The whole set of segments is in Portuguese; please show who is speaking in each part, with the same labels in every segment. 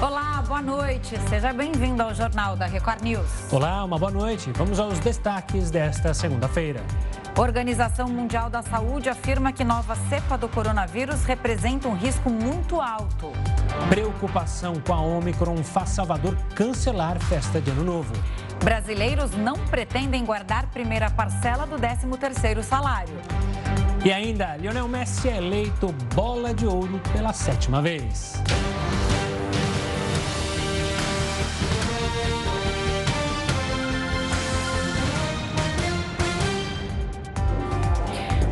Speaker 1: Olá, boa noite. Seja bem-vindo ao Jornal da Record News.
Speaker 2: Olá, uma boa noite. Vamos aos destaques desta segunda-feira.
Speaker 1: Organização Mundial da Saúde afirma que nova cepa do coronavírus representa um risco muito alto.
Speaker 2: Preocupação com a Omicron faz Salvador cancelar festa de Ano Novo.
Speaker 1: Brasileiros não pretendem guardar primeira parcela do 13º salário.
Speaker 2: E ainda, Lionel Messi é eleito bola de ouro pela sétima vez.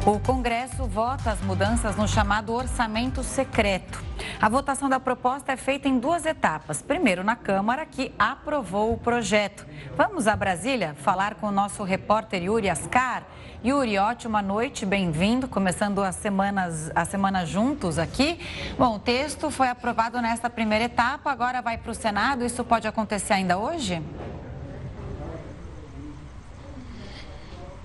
Speaker 1: O Congresso vota as mudanças no chamado orçamento secreto. A votação da proposta é feita em duas etapas. Primeiro, na Câmara, que aprovou o projeto. Vamos a Brasília falar com o nosso repórter Yuri Ascar. Yuri, ótima noite, bem-vindo. Começando as semanas, a semana juntos aqui. Bom, o texto foi aprovado nesta primeira etapa, agora vai para o Senado. Isso pode acontecer ainda hoje?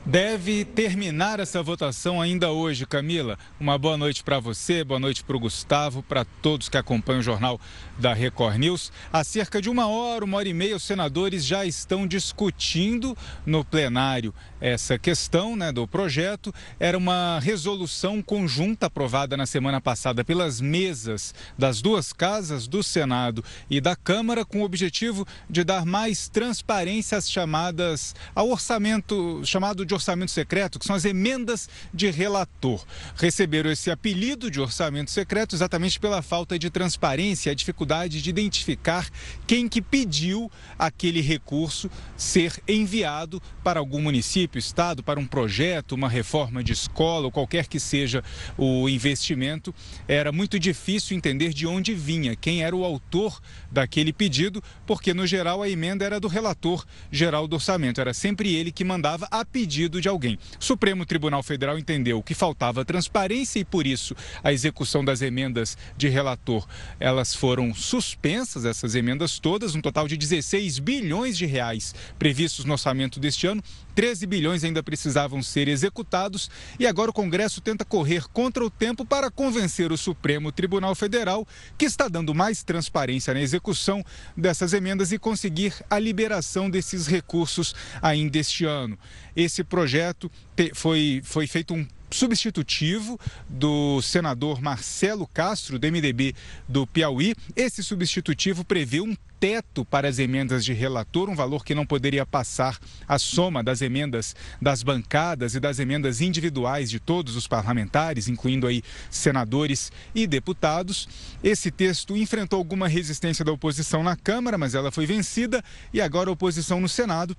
Speaker 3: Deve terminar essa votação ainda hoje, Camila. Uma boa noite para você, boa noite para o Gustavo, para todos que acompanham o jornal da Record News. Há cerca de uma hora, uma hora e meia, os senadores já estão discutindo no plenário essa questão né, do projeto. Era uma resolução conjunta aprovada na semana passada pelas mesas das duas casas, do Senado e da Câmara, com o objetivo de dar mais transparência às chamadas ao orçamento chamado de orçamento secreto, que são as emendas de relator. Receberam esse apelido de orçamento secreto exatamente pela falta de transparência, a dificuldade de identificar quem que pediu aquele recurso ser enviado para algum município, estado, para um projeto, uma reforma de escola ou qualquer que seja o investimento. Era muito difícil entender de onde vinha, quem era o autor daquele pedido, porque no geral a emenda era do relator geral do orçamento, era sempre ele que mandava a pedido pedido de alguém. O Supremo Tribunal Federal entendeu que faltava transparência e por isso a execução das emendas de relator, elas foram suspensas essas emendas todas, um total de 16 bilhões de reais previstos no orçamento deste ano 13 bilhões ainda precisavam ser executados e agora o Congresso tenta correr contra o tempo para convencer o Supremo Tribunal Federal, que está dando mais transparência na execução dessas emendas e conseguir a liberação desses recursos ainda este ano. Esse projeto foi, foi feito um substitutivo do senador Marcelo Castro, do MDB do Piauí. Esse substitutivo prevê um teto para as emendas de relator, um valor que não poderia passar a soma das emendas das bancadas e das emendas individuais de todos os parlamentares, incluindo aí senadores e deputados. Esse texto enfrentou alguma resistência da oposição na Câmara, mas ela foi vencida e agora a oposição no Senado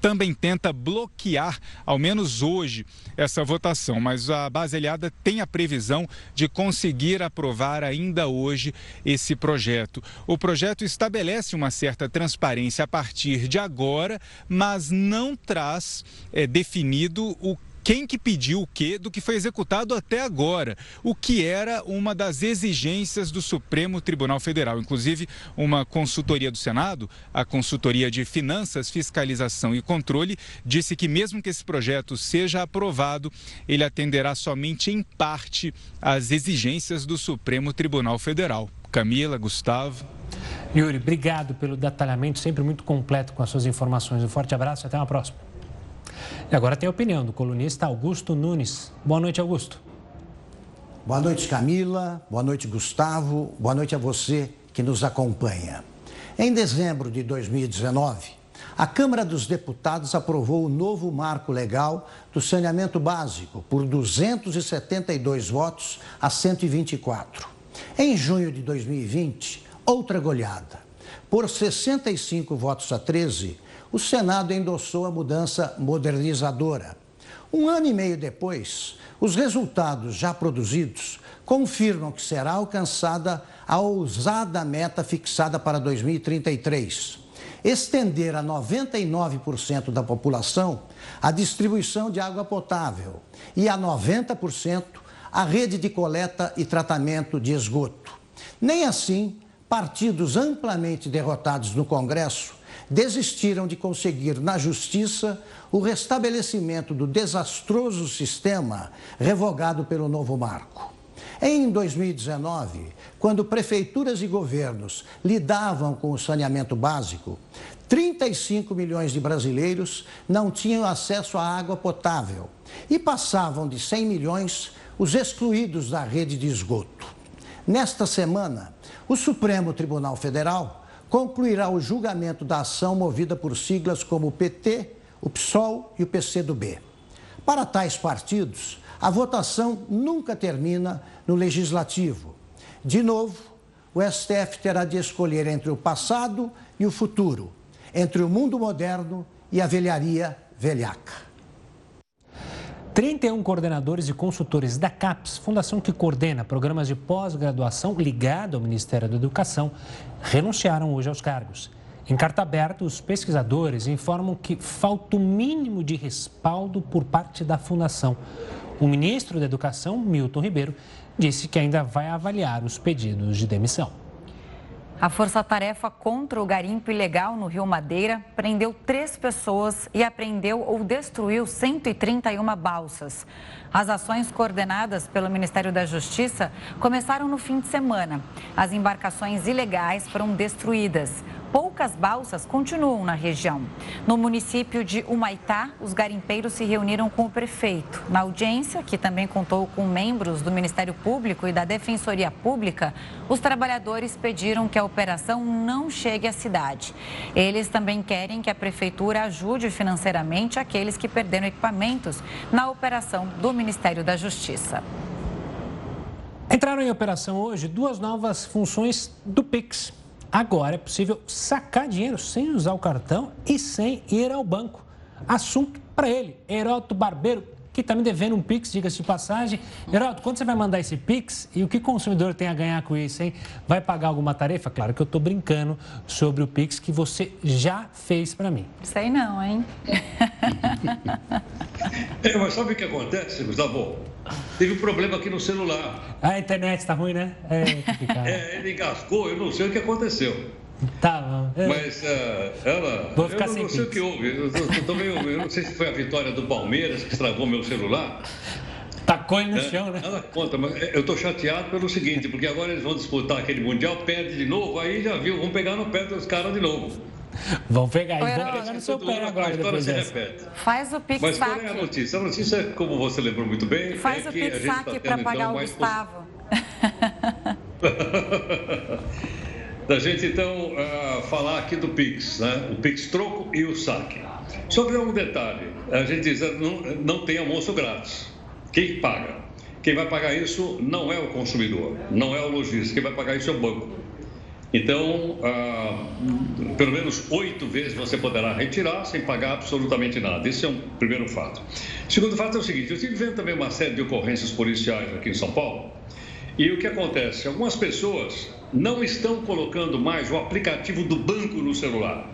Speaker 3: também tenta bloquear, ao menos hoje, essa votação. Mas a base aliada tem a previsão de conseguir aprovar ainda hoje esse projeto. O projeto estabelece uma certa transparência a partir de agora, mas não traz é, definido o quem que pediu o quê do que foi executado até agora, o que era uma das exigências do Supremo Tribunal Federal. Inclusive, uma consultoria do Senado, a Consultoria de Finanças, Fiscalização e Controle, disse que mesmo que esse projeto seja aprovado, ele atenderá somente em parte às exigências do Supremo Tribunal Federal. Camila, Gustavo.
Speaker 2: Yuri, obrigado pelo detalhamento, sempre muito completo com as suas informações. Um forte abraço e até uma próxima. E agora tem a opinião do colunista Augusto Nunes. Boa noite, Augusto.
Speaker 4: Boa noite, Camila. Boa noite, Gustavo. Boa noite a você que nos acompanha. Em dezembro de 2019, a Câmara dos Deputados aprovou o novo marco legal do saneamento básico por 272 votos a 124. Em junho de 2020, outra goleada. Por 65 votos a 13, o Senado endossou a mudança modernizadora. Um ano e meio depois, os resultados já produzidos confirmam que será alcançada a ousada meta fixada para 2033. Estender a 99% da população a distribuição de água potável e a 90% a rede de coleta e tratamento de esgoto. Nem assim, partidos amplamente derrotados no Congresso desistiram de conseguir na Justiça o restabelecimento do desastroso sistema revogado pelo novo marco. Em 2019, quando prefeituras e governos lidavam com o saneamento básico, 35 milhões de brasileiros não tinham acesso à água potável e passavam de 100 milhões os excluídos da rede de esgoto. Nesta semana, o Supremo Tribunal Federal concluirá o julgamento da ação movida por siglas como o PT, o PSOL e o PCdoB. Para tais partidos, a votação nunca termina no legislativo. De novo, o STF terá de escolher entre o passado e o futuro, entre o mundo moderno e a velharia velhaca.
Speaker 2: 31 coordenadores e consultores da CAPES, fundação que coordena programas de pós-graduação ligado ao Ministério da Educação, renunciaram hoje aos cargos. Em carta aberta, os pesquisadores informam que falta o mínimo de respaldo por parte da fundação. O ministro da Educação, Milton Ribeiro, disse que ainda vai avaliar os pedidos de demissão.
Speaker 1: A Força-Tarefa contra o garimpo ilegal no Rio Madeira prendeu três pessoas e apreendeu ou destruiu 131 balsas. As ações coordenadas pelo Ministério da Justiça começaram no fim de semana. As embarcações ilegais foram destruídas poucas balsas continuam na região. No município de Humaitá, os garimpeiros se reuniram com o prefeito. Na audiência, que também contou com membros do Ministério Público e da Defensoria Pública, os trabalhadores pediram que a operação não chegue à cidade. Eles também querem que a prefeitura ajude financeiramente aqueles que perderam equipamentos na operação do Ministério da Justiça.
Speaker 2: Entraram em operação hoje duas novas funções do Pix. Agora é possível sacar dinheiro sem usar o cartão e sem ir ao banco. Assunto para ele, Heroto Barbeiro, que está me devendo um Pix, diga-se de passagem. Heroto, quando você vai mandar esse Pix e o que o consumidor tem a ganhar com isso, hein? Vai pagar alguma tarefa? Claro que eu estou brincando sobre o Pix que você já fez para mim.
Speaker 1: Sei não, hein?
Speaker 5: é, mas sabe o que acontece, Gustavo? Teve um problema aqui no celular.
Speaker 2: A internet está ruim, né?
Speaker 5: É, é, ele engasgou, eu não sei o que aconteceu.
Speaker 2: Tá.
Speaker 5: É. Mas uh, ela.
Speaker 2: Vou ficar
Speaker 5: eu
Speaker 2: não,
Speaker 5: não sei o que houve. Eu, eu, meio, eu, não sei se foi a vitória do Palmeiras que estragou meu celular.
Speaker 2: Tacou ele no é, chão, né?
Speaker 5: Ela conta, mas eu estou chateado pelo seguinte, porque agora eles vão disputar aquele Mundial, perde de novo, aí já viu, vão pegar no pé dos caras de novo.
Speaker 2: Vão pegar, e vão pegar no seu pé agora. A história se repete.
Speaker 1: Faz o Pix
Speaker 5: Mas qual é a notícia? A notícia, como você lembrou muito bem,
Speaker 1: Faz
Speaker 5: é
Speaker 1: o Pix tá para pagar então, o Gustavo.
Speaker 5: da gente então uh, falar aqui do Pix, né? o Pix troco e o saque. Sobre um detalhe, a gente diz não, não tem almoço grátis. Quem paga? Quem vai pagar isso não é o consumidor, não é o lojista, quem vai pagar isso é o banco. Então, ah, pelo menos oito vezes você poderá retirar sem pagar absolutamente nada. Esse é um primeiro fato. Segundo fato é o seguinte: eu estive vendo também uma série de ocorrências policiais aqui em São Paulo. E o que acontece? Algumas pessoas não estão colocando mais o aplicativo do banco no celular.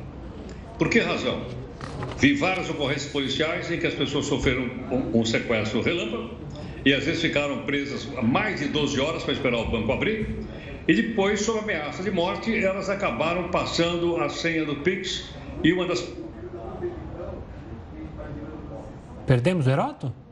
Speaker 5: Por que razão? Vi várias ocorrências policiais em que as pessoas sofreram um, sequestro relâmpago e às vezes ficaram presas mais de 12 horas para esperar o banco abrir e depois, sob ameaça de morte, elas acabaram passando a senha do Pix e uma das.
Speaker 2: Perdemos o Heroto?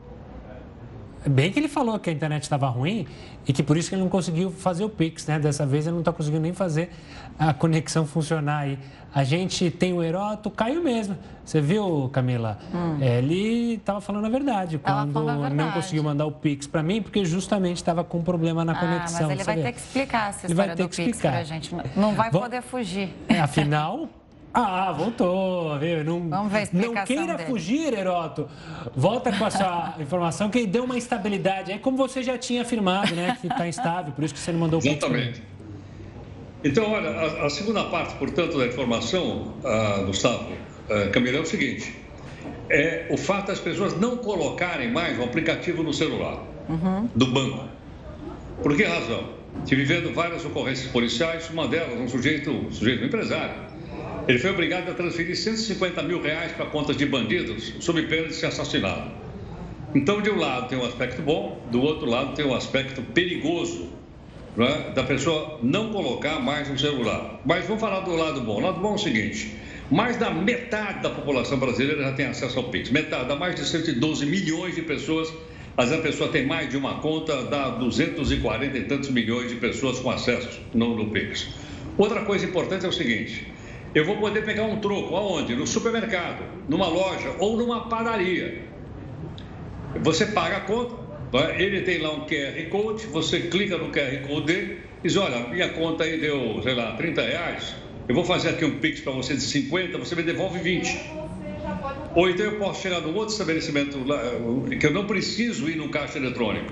Speaker 2: Bem que ele falou que a internet estava ruim e que por isso que ele não conseguiu fazer o Pix, né? Dessa vez ele não está conseguindo nem fazer a conexão funcionar aí. A gente tem o Heroto, caiu mesmo. Você viu, Camila? Hum. Ele estava falando a verdade quando a verdade. não conseguiu mandar o Pix para mim, porque justamente estava com um problema na ah, conexão.
Speaker 1: Mas ele vai ter que explicar essa história do Pix para a gente. Não vai poder fugir.
Speaker 2: É, afinal, Ah, voltou, viu? Não,
Speaker 1: Vamos ver a explicação
Speaker 2: Não queira
Speaker 1: dele.
Speaker 2: fugir, Heroto. Volta com a sua informação que deu uma instabilidade. É como você já tinha afirmado, né? Que está instável, por isso que você não mandou o
Speaker 5: Exatamente. Então, olha, a, a, segunda parte, portanto, da informação, uh, Gustavo, uh, Camila, é o seguinte. É o fato das pessoas não colocarem mais o aplicativo no celular uhum. do banco. Por que razão? Estive vendo várias ocorrências policiais, uma delas, um sujeito, um sujeito um empresário, ele foi obrigado a transferir 150 mil reais para contas de bandidos, sob pena de ser assassinado. Então, de um lado tem um aspecto bom, do outro lado tem um aspecto perigoso, é? da pessoa não colocar mais um celular. Mas vamos falar do lado bom. O lado bom é o seguinte: mais da metade da população brasileira já tem acesso ao Pix. Metade, dá mais de 112 milhões de pessoas Às vezes a pessoa tem mais de uma conta, dá 240 e tantos milhões de pessoas com acesso no, no Pix. Outra coisa importante é o seguinte: eu vou poder pegar um troco aonde? No supermercado, numa loja ou numa padaria. Você paga a conta, ele tem lá um QR Code, você clica no QR Code dele e diz: Olha, minha conta aí deu, sei lá, 30 reais. Eu vou fazer aqui um Pix para você de 50, você me devolve 20. Ou então eu posso chegar num outro estabelecimento lá, que eu não preciso ir no caixa eletrônico.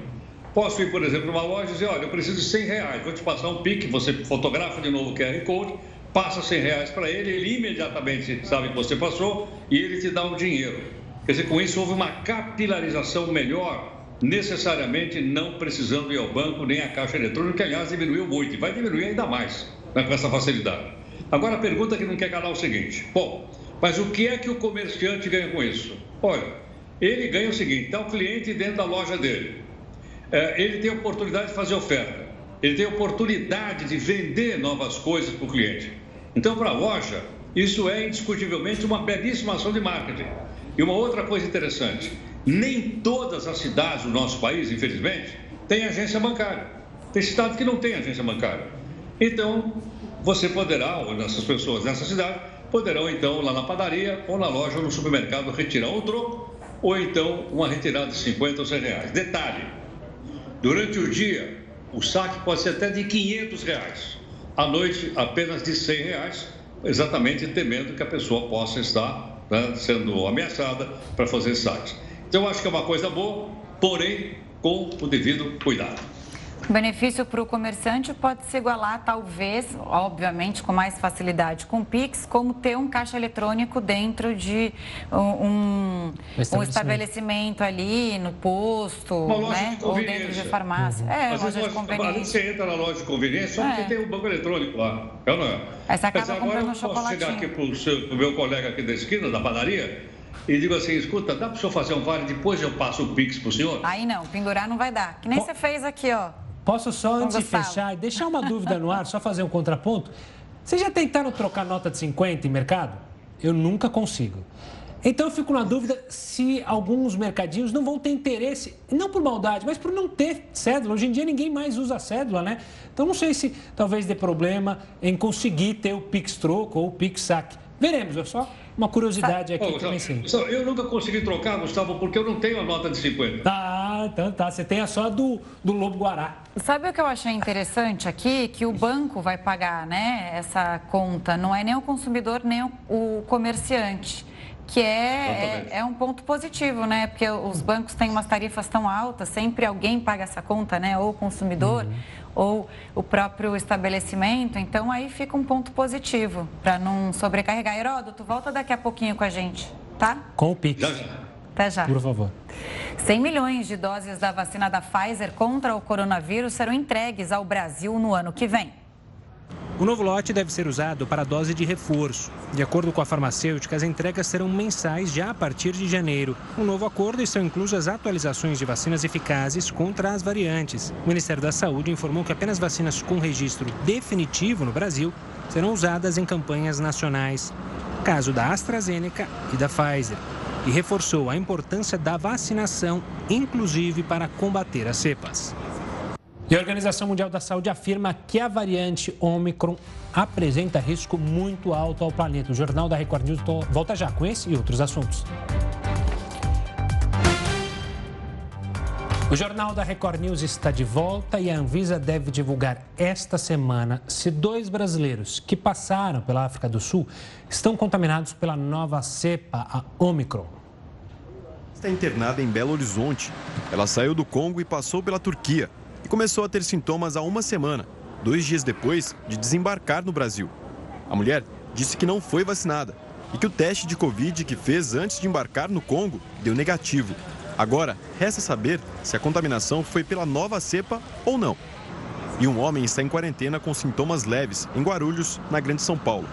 Speaker 5: Posso ir, por exemplo, numa loja e dizer, olha, eu preciso de 100 reais, vou te passar um PIC, você fotografa de novo o QR Code, passa 100 reais para ele, ele imediatamente sabe que você passou e ele te dá o um dinheiro. Quer dizer, com isso houve uma capilarização melhor, necessariamente não precisando ir ao banco nem à caixa eletrônica, que aliás diminuiu muito e vai diminuir ainda mais né, com essa facilidade. Agora a pergunta que não quer calar é o seguinte: bom, mas o que é que o comerciante ganha com isso? Olha, ele ganha o seguinte: está o cliente dentro da loja dele, é, ele tem a oportunidade de fazer oferta, ele tem a oportunidade de vender novas coisas para o cliente. Então, para a loja, isso é indiscutivelmente uma belíssima ação de marketing. E uma outra coisa interessante: nem todas as cidades do nosso país, infelizmente, têm agência bancária. Tem cidades que não têm agência bancária. Então, você poderá, ou essas pessoas nessa cidade, poderão então lá na padaria ou na loja ou no supermercado retirar o troco ou então uma retirada de 50 ou 100 reais. Detalhe, durante o dia o saque pode ser até de 500 reais, à noite apenas de 100 reais, exatamente temendo que a pessoa possa estar né, sendo ameaçada para fazer saques. Então eu acho que é uma coisa boa, porém com o devido cuidado.
Speaker 1: O benefício para o comerciante pode se igualar, talvez, obviamente, com mais facilidade com o Pix, como ter um caixa eletrônico dentro de um, um estabelecimento ali, no posto, né?
Speaker 5: ou
Speaker 1: dentro de farmácia. Uhum. É,
Speaker 5: Às loja de conveniência. Você entra na loja de conveniência, só porque é. tem um banco eletrônico lá. É ou não é?
Speaker 1: Aí você acaba Mas comprando um chocolatinho.
Speaker 5: posso chegar aqui para o meu colega aqui da esquina, da padaria, e digo assim, escuta, dá para o senhor fazer um vale, depois eu passo o Pix para o senhor?
Speaker 1: Aí não, pendurar não vai dar. Que nem você fez aqui, ó.
Speaker 2: Posso só, antes de fechar, deixar uma dúvida no ar, só fazer um contraponto? Vocês já tentaram trocar nota de 50 em mercado? Eu nunca consigo. Então eu fico na dúvida se alguns mercadinhos não vão ter interesse, não por maldade, mas por não ter cédula. Hoje em dia ninguém mais usa cédula, né? Então não sei se talvez dê problema em conseguir ter o Pix Troco ou o Pix Saque. Veremos, é só uma curiosidade aqui oh, que eu pensei.
Speaker 5: Eu nunca consegui trocar, Gustavo, porque eu não tenho a nota de 50.
Speaker 2: Ah, então tá. Você tem a só do, do Lobo Guará.
Speaker 1: Sabe o que eu achei interessante aqui? Que o banco vai pagar né, essa conta. Não é nem o consumidor, nem o, o comerciante que é, é, é, um ponto positivo, né? Porque os bancos têm umas tarifas tão altas, sempre alguém paga essa conta, né? Ou o consumidor, uhum. ou o próprio estabelecimento. Então aí fica um ponto positivo para não sobrecarregar. Heródoto, volta daqui a pouquinho com a gente, tá?
Speaker 2: Com o Pix.
Speaker 1: Até já.
Speaker 2: Por favor.
Speaker 1: 100 milhões de doses da vacina da Pfizer contra o coronavírus serão entregues ao Brasil no ano que vem.
Speaker 6: O novo lote deve ser usado para dose de reforço. De acordo com a farmacêutica, as entregas serão mensais já a partir de janeiro. No novo acordo estão inclusas atualizações de vacinas eficazes contra as variantes. O Ministério da Saúde informou que apenas vacinas com registro definitivo no Brasil serão usadas em campanhas nacionais. Caso da AstraZeneca e da Pfizer. E reforçou a importância da vacinação, inclusive para combater as cepas.
Speaker 2: E a Organização Mundial da Saúde afirma que a variante Omicron apresenta risco muito alto ao planeta. O Jornal da Record News volta já com esse e outros assuntos. O Jornal da Record News está de volta e a Anvisa deve divulgar esta semana se dois brasileiros que passaram pela África do Sul estão contaminados pela nova cepa, a Omicron.
Speaker 7: Está internada em Belo Horizonte. Ela saiu do Congo e passou pela Turquia começou a ter sintomas há uma semana, dois dias depois de desembarcar no Brasil. A mulher disse que não foi vacinada e que o teste de Covid que fez antes de embarcar no Congo deu negativo. Agora, resta saber se a contaminação foi pela nova cepa ou não. E um homem está em quarentena com sintomas leves em Guarulhos, na Grande São Paulo.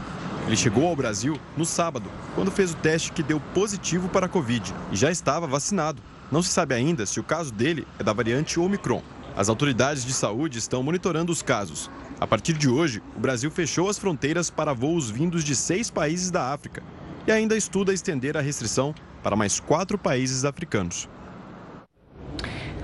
Speaker 7: Ele chegou ao Brasil no sábado, quando fez o teste que deu positivo para a Covid e já estava vacinado. Não se sabe ainda se o caso dele é da variante Omicron. As autoridades de saúde estão monitorando os casos. A partir de hoje, o Brasil fechou as fronteiras para voos vindos de seis países da África e ainda estuda estender a restrição para mais quatro países africanos.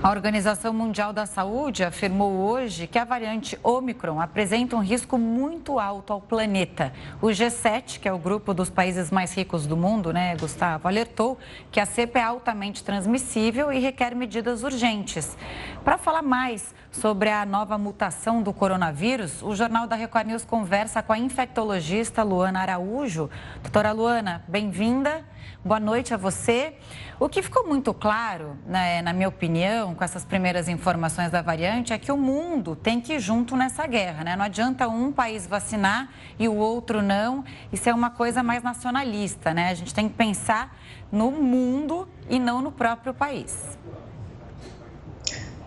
Speaker 1: A Organização Mundial da Saúde afirmou hoje que a variante Omicron apresenta um risco muito alto ao planeta. O G7, que é o grupo dos países mais ricos do mundo, né, Gustavo, alertou que a cepa é altamente transmissível e requer medidas urgentes. Para falar mais sobre a nova mutação do coronavírus, o Jornal da Record News conversa com a infectologista Luana Araújo. Doutora Luana, bem-vinda. Boa noite a você. O que ficou muito claro, né, na minha opinião, com essas primeiras informações da variante, é que o mundo tem que ir junto nessa guerra. Né? Não adianta um país vacinar e o outro não. Isso é uma coisa mais nacionalista. Né? A gente tem que pensar no mundo e não no próprio país.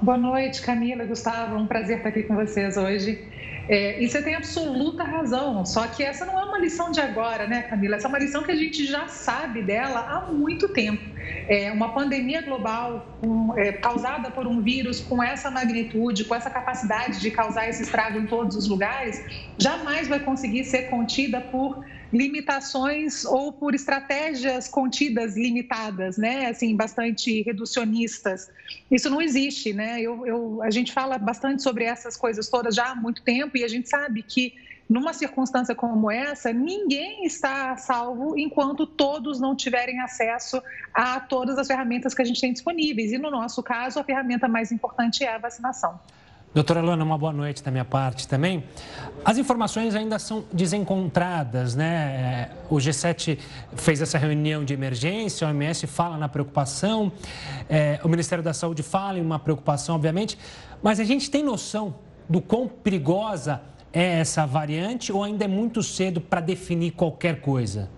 Speaker 8: Boa noite, Camila, Gustavo. Um prazer estar aqui com vocês hoje. É, e você tem absoluta razão, só que essa não é uma lição de agora, né, Camila? Essa é uma lição que a gente já sabe dela há muito tempo. É uma pandemia global é, causada por um vírus com essa magnitude, com essa capacidade de causar esse estrago em todos os lugares, jamais vai conseguir ser contida por limitações ou por estratégias contidas limitadas, né? Assim, bastante reducionistas. Isso não existe, né? Eu, eu, a gente fala bastante sobre essas coisas todas já há muito tempo e a gente sabe que numa circunstância como essa, ninguém está salvo enquanto todos não tiverem acesso a todas as ferramentas que a gente tem disponíveis. E no nosso caso, a ferramenta mais importante é a vacinação.
Speaker 2: Doutora Luana, uma boa noite da minha parte também. As informações ainda são desencontradas, né? É, o G7 fez essa reunião de emergência, a OMS fala na preocupação, é, o Ministério da Saúde fala em uma preocupação, obviamente, mas a gente tem noção do quão perigosa é essa variante ou ainda é muito cedo para definir qualquer coisa?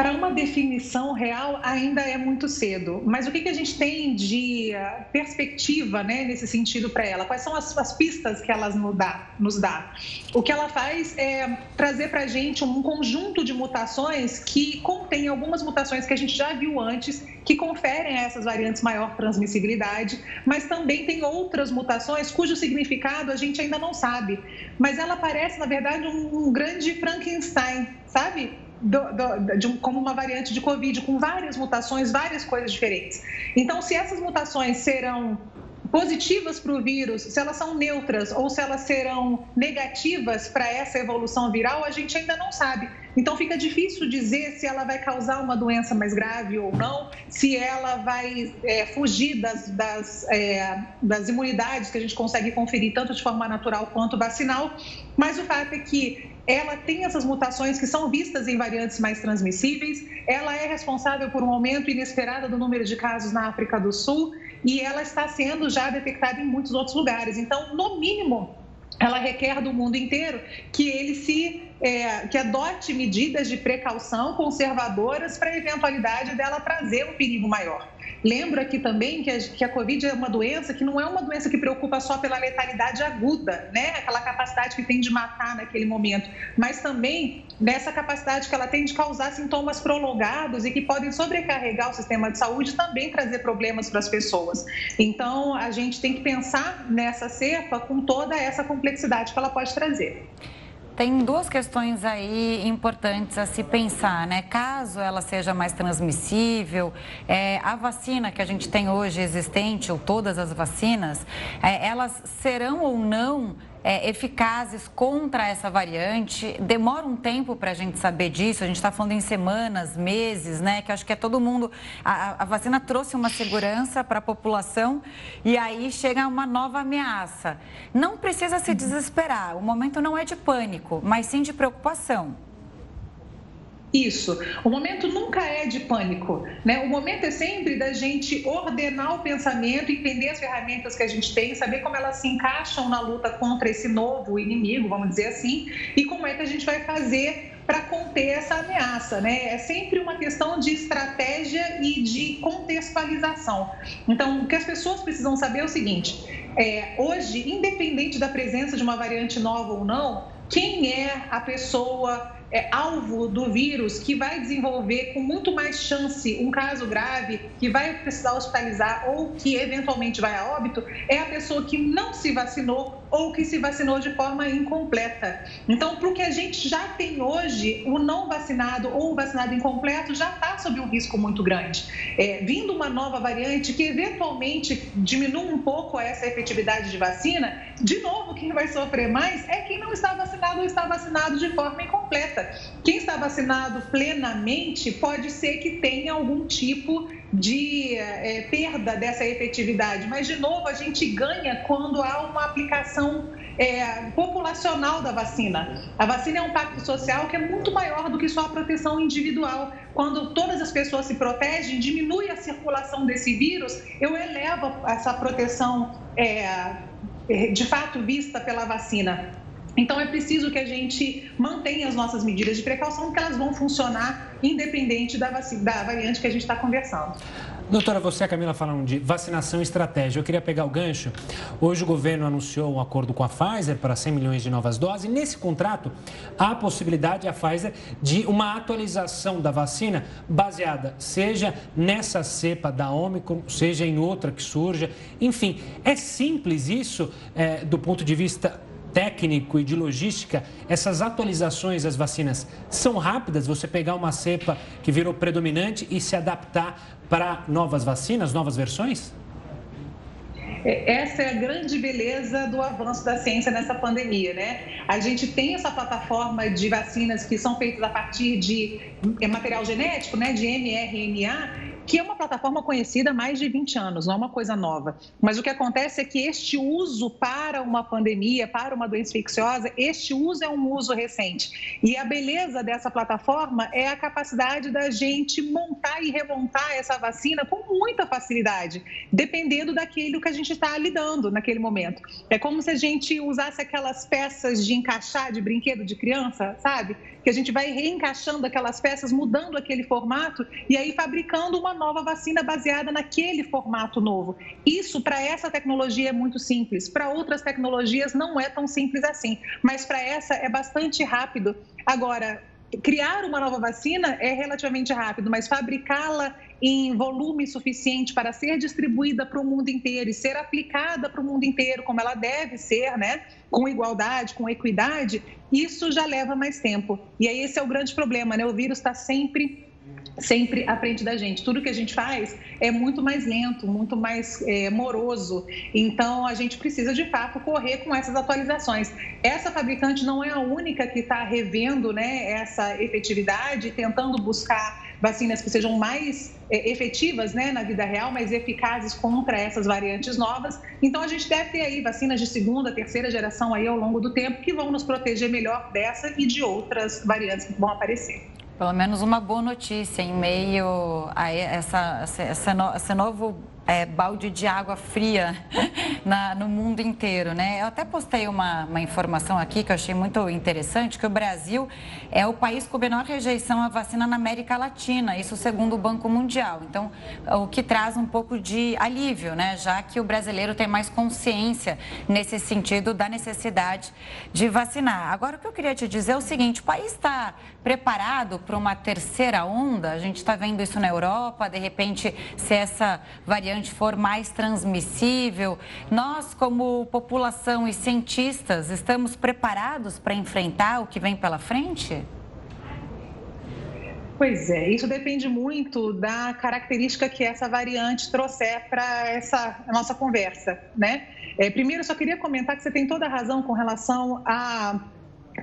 Speaker 8: Para uma definição real, ainda é muito cedo. Mas o que, que a gente tem de ah, perspectiva né, nesse sentido para ela? Quais são as, as, pistas que ela nos dá, nos dá? O que ela faz é trazer para a gente um conjunto de mutações que contém algumas mutações que a gente já viu antes, que conferem a essas variantes maior transmissibilidade, mas também tem outras mutações cujo significado a gente ainda não sabe. Mas ela parece, na verdade, um, um grande Frankenstein, sabe? Do, do, de como uma variante de Covid, com várias mutações, várias coisas diferentes. Então, se essas mutações serão positivas para o vírus, se elas são neutras ou se elas serão negativas para essa evolução viral, a gente ainda não sabe. Então fica difícil dizer se ela vai causar uma doença mais grave ou não, se ela vai é, fugir das, das, é, das imunidades que a gente consegue conferir tanto de forma natural quanto vacinal. Mas o fato é que ela tem essas mutações que são vistas em variantes mais transmissíveis, ela é responsável por um aumento inesperado do número de casos na África do Sul e ela está sendo já detectada em muitos outros lugares. Então, no mínimo, ela requer do mundo inteiro que ele se é, que adote medidas de precaução conservadoras para a eventualidade dela trazer um perigo maior. Lembro aqui também que a, que a Covid é uma doença que não é uma doença que preocupa só pela letalidade aguda, né? Aquela capacidade que tem de matar naquele momento, mas também nessa capacidade que ela tem de causar sintomas prolongados e que podem sobrecarregar o sistema de saúde e também trazer problemas para as pessoas. Então, a gente tem que pensar nessa cepa com toda essa complexidade que ela pode trazer.
Speaker 1: Tem duas questões aí importantes a se pensar, né? Caso ela seja mais transmissível, é, a vacina que a gente tem hoje existente, ou todas as vacinas, é, elas serão ou não é, eficazes contra essa variante. Demora um tempo para a gente saber disso. A gente está falando em semanas, meses, né? Que acho que é todo mundo. A, a vacina trouxe uma segurança para a população e aí chega uma nova ameaça. Não precisa se desesperar. O momento não é de pânico, mas sim de preocupação.
Speaker 8: Isso. O momento nunca é de pânico, né? O momento é sempre da gente ordenar o pensamento, entender as ferramentas que a gente tem, saber como elas se encaixam na luta contra esse novo inimigo, vamos dizer assim, e como é que a gente vai fazer para conter essa ameaça, né? É sempre uma questão de estratégia e de contextualização. Então, o que as pessoas precisam saber é o seguinte: é, hoje, independente da presença de uma variante nova ou não, quem é a pessoa é, alvo do vírus que vai desenvolver com muito mais chance um caso grave, que vai precisar hospitalizar ou que eventualmente vai a óbito, é a pessoa que não se vacinou ou que se vacinou de forma incompleta. Então, para o que a gente já tem hoje, o não vacinado ou o vacinado incompleto já está sob um risco muito grande. É, vindo uma nova variante que eventualmente diminua um pouco essa efetividade de vacina, de novo, quem vai sofrer mais é quem não está vacinado ou está vacinado de forma incompleta. Quem está vacinado plenamente pode ser que tenha algum tipo de é, perda dessa efetividade, mas de novo a gente ganha quando há uma aplicação é, populacional da vacina. A vacina é um pacto social que é muito maior do que só a proteção individual. Quando todas as pessoas se protegem, diminui a circulação desse vírus, eu elevo essa proteção é, de fato vista pela vacina. Então, é preciso que a gente mantenha as nossas medidas de precaução, porque elas vão funcionar independente da, da variante que a gente está conversando.
Speaker 2: Doutora, você e a Camila falaram de vacinação e estratégia. Eu queria pegar o gancho. Hoje o governo anunciou um acordo com a Pfizer para 100 milhões de novas doses. Nesse contrato, há a possibilidade, a Pfizer, de uma atualização da vacina baseada, seja nessa cepa da Omicron, seja em outra que surja. Enfim, é simples isso é, do ponto de vista técnico e de logística, essas atualizações das vacinas são rápidas? Você pegar uma cepa que virou predominante e se adaptar para novas vacinas, novas versões?
Speaker 8: É, essa é a grande beleza do avanço da ciência nessa pandemia, né? A gente tem essa plataforma de vacinas que são feitas a partir de é, material genético, né, de mRNA, que é uma plataforma conhecida há mais de 20 anos, não é uma coisa nova. Mas o que acontece é que este uso para uma pandemia, para uma doença infecciosa, este uso é um uso recente. E a beleza dessa plataforma é a capacidade da gente montar e remontar essa vacina com muita facilidade, dependendo daquilo que a gente está lidando naquele momento. É como se a gente usasse aquelas peças de encaixar de brinquedo de criança, sabe? Que a gente vai reencaixando aquelas peças, mudando aquele formato e aí fabricando uma nova vacina baseada naquele formato novo. Isso, para essa tecnologia, é muito simples. Para outras tecnologias, não é tão simples assim. Mas para essa, é bastante rápido. Agora, criar uma nova vacina é relativamente rápido, mas fabricá-la em volume suficiente para ser distribuída para o mundo inteiro e ser aplicada para o mundo inteiro, como ela deve ser, né? Com igualdade, com equidade, isso já leva mais tempo. E aí esse é o grande problema, né? O vírus está sempre sempre à frente da gente. Tudo que a gente faz é muito mais lento, muito mais é, moroso. Então, a gente precisa, de fato, correr com essas atualizações. Essa fabricante não é a única que está revendo né, essa efetividade, tentando buscar vacinas que sejam mais é, efetivas né, na vida real, mais eficazes contra essas variantes novas. Então, a gente deve ter aí vacinas de segunda, terceira geração aí ao longo do tempo que vão nos proteger melhor dessa e de outras variantes que vão aparecer.
Speaker 1: Pelo menos uma boa notícia em meio a essa, essa, essa, esse novo é, balde de água fria na, no mundo inteiro, né? Eu até postei uma, uma, informação aqui que eu achei muito interessante, que o Brasil é o país com menor rejeição à vacina na América Latina, isso segundo o Banco Mundial. Então, o que traz um pouco de alívio, né? Já que o brasileiro tem mais consciência nesse sentido da necessidade de vacinar. Agora, o que eu queria te dizer é o seguinte, o país está preparado para uma terceira onda? A gente está vendo isso na Europa, de repente, se essa variante for mais transmissível, nós, como população e cientistas, estamos preparados para enfrentar o que vem pela frente?
Speaker 8: Pois é, isso depende muito da característica que essa variante trouxer para essa nossa conversa, né? É, primeiro, eu só queria comentar que você tem toda a razão com relação à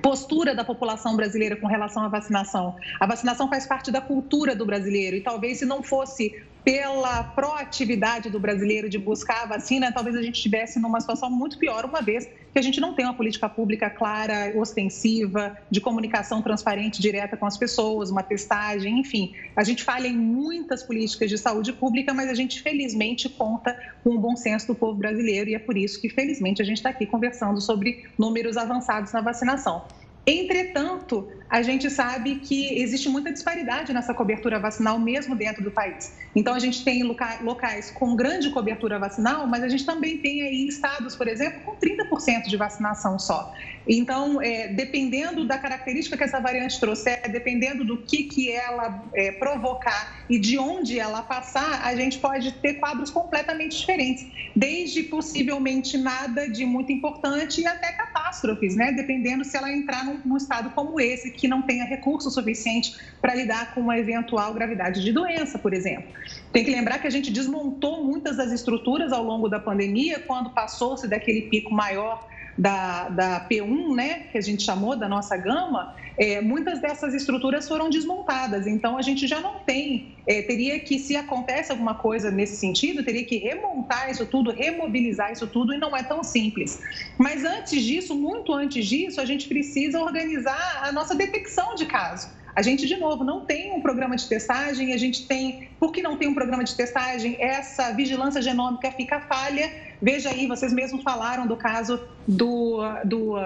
Speaker 8: postura da população brasileira com relação à vacinação. A vacinação faz parte da cultura do brasileiro e talvez se não fosse pela proatividade do brasileiro de buscar a vacina, talvez a gente estivesse numa situação muito pior, uma vez que a gente não tem uma política pública clara, ostensiva, de comunicação transparente, direta com as pessoas, uma testagem, enfim. A gente falha em muitas políticas de saúde pública, mas a gente felizmente conta com o bom senso do povo brasileiro e é por isso que felizmente a gente está aqui conversando sobre números avançados na vacinação. Entretanto, a gente sabe que existe muita disparidade nessa cobertura vacinal mesmo dentro do país. Então, a gente tem locais com grande cobertura vacinal, mas a gente também tem aí estados, por exemplo, com 30% de vacinação só. Então, é, dependendo da característica que essa variante trouxer, dependendo do que, que ela é, provocar e de onde ela passar, a gente pode ter quadros completamente diferentes, desde possivelmente nada de muito importante até catástrofes, né? Dependendo se ela entrar num, num estado como esse, que não tenha recurso suficiente para lidar com uma eventual gravidade de doença, por exemplo. Tem que lembrar que a gente desmontou muitas das estruturas ao longo da pandemia, quando passou-se daquele pico maior da, da P1, né, que a gente chamou da nossa gama, é, muitas dessas estruturas foram desmontadas. Então, a gente já não tem, é, teria que, se acontece alguma coisa nesse sentido, teria que remontar isso tudo, remobilizar isso tudo, e não é tão simples. Mas antes disso, muito antes disso, a gente precisa organizar a nossa detecção de caso. A gente, de novo, não tem um programa de testagem, a gente tem, por que não tem um programa de testagem? Essa vigilância genômica fica falha. Veja aí, vocês mesmos falaram do caso do, do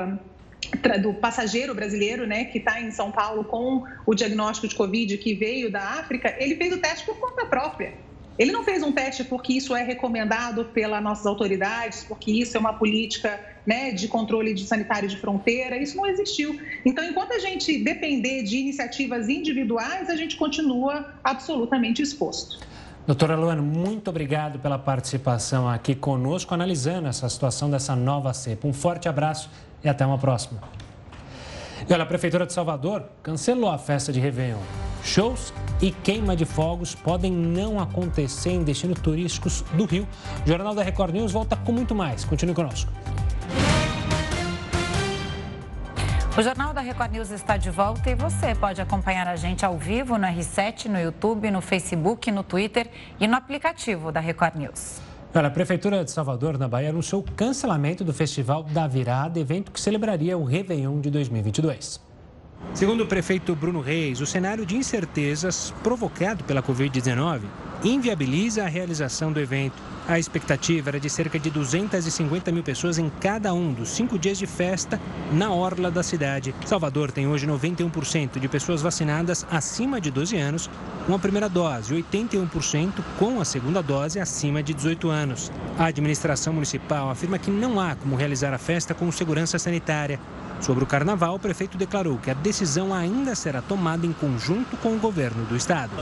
Speaker 8: do passageiro brasileiro, né, que está em São Paulo com o diagnóstico de Covid que veio da África, ele fez o teste por conta própria. Ele não fez um teste porque isso é recomendado pelas nossas autoridades, porque isso é uma política né, de controle de sanitário de fronteira, isso não existiu. Então, enquanto a gente depender de iniciativas individuais, a gente continua absolutamente exposto.
Speaker 2: Doutora Luana, muito obrigado pela participação aqui conosco, analisando essa situação dessa nova cepa. Um forte abraço e até uma próxima. E olha, a Prefeitura de Salvador cancelou a festa de Réveillon. Shows e queima de fogos podem não acontecer em destinos turísticos do Rio. O Jornal da Record News volta com muito mais. Continue conosco.
Speaker 1: O Jornal da Record News está de volta e você pode acompanhar a gente ao vivo no R7, no YouTube, no Facebook, no Twitter e no aplicativo da Record News.
Speaker 2: a Prefeitura de Salvador, na Bahia, anunciou o cancelamento do Festival da Virada, evento que celebraria o Réveillon de 2022.
Speaker 6: Segundo o prefeito Bruno Reis, o cenário de incertezas provocado pela Covid-19 inviabiliza a realização do evento. A expectativa era de cerca de 250 mil pessoas em cada um dos cinco dias de festa na orla da cidade. Salvador tem hoje 91% de pessoas vacinadas acima de 12 anos com a primeira dose e 81% com a segunda dose acima de 18 anos. A administração municipal afirma que não há como realizar a festa com segurança sanitária. Sobre o carnaval, o prefeito declarou que a decisão ainda será tomada em conjunto com o governo do estado.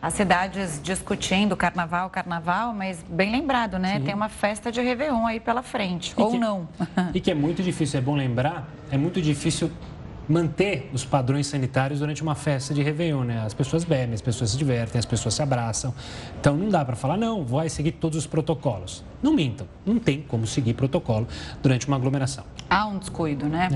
Speaker 1: As cidades discutindo carnaval, carnaval, mas bem lembrado, né? Sim. Tem uma festa de Réveillon aí pela frente, e ou
Speaker 2: que,
Speaker 1: não.
Speaker 2: E que é muito difícil, é bom lembrar, é muito difícil manter os padrões sanitários durante uma festa de Réveillon, né? As pessoas bebem, as pessoas se divertem, as pessoas se abraçam. Então não dá para falar, não, vai seguir todos os protocolos. Não mintam, não tem como seguir protocolo durante uma aglomeração.
Speaker 1: Há um descuido, né?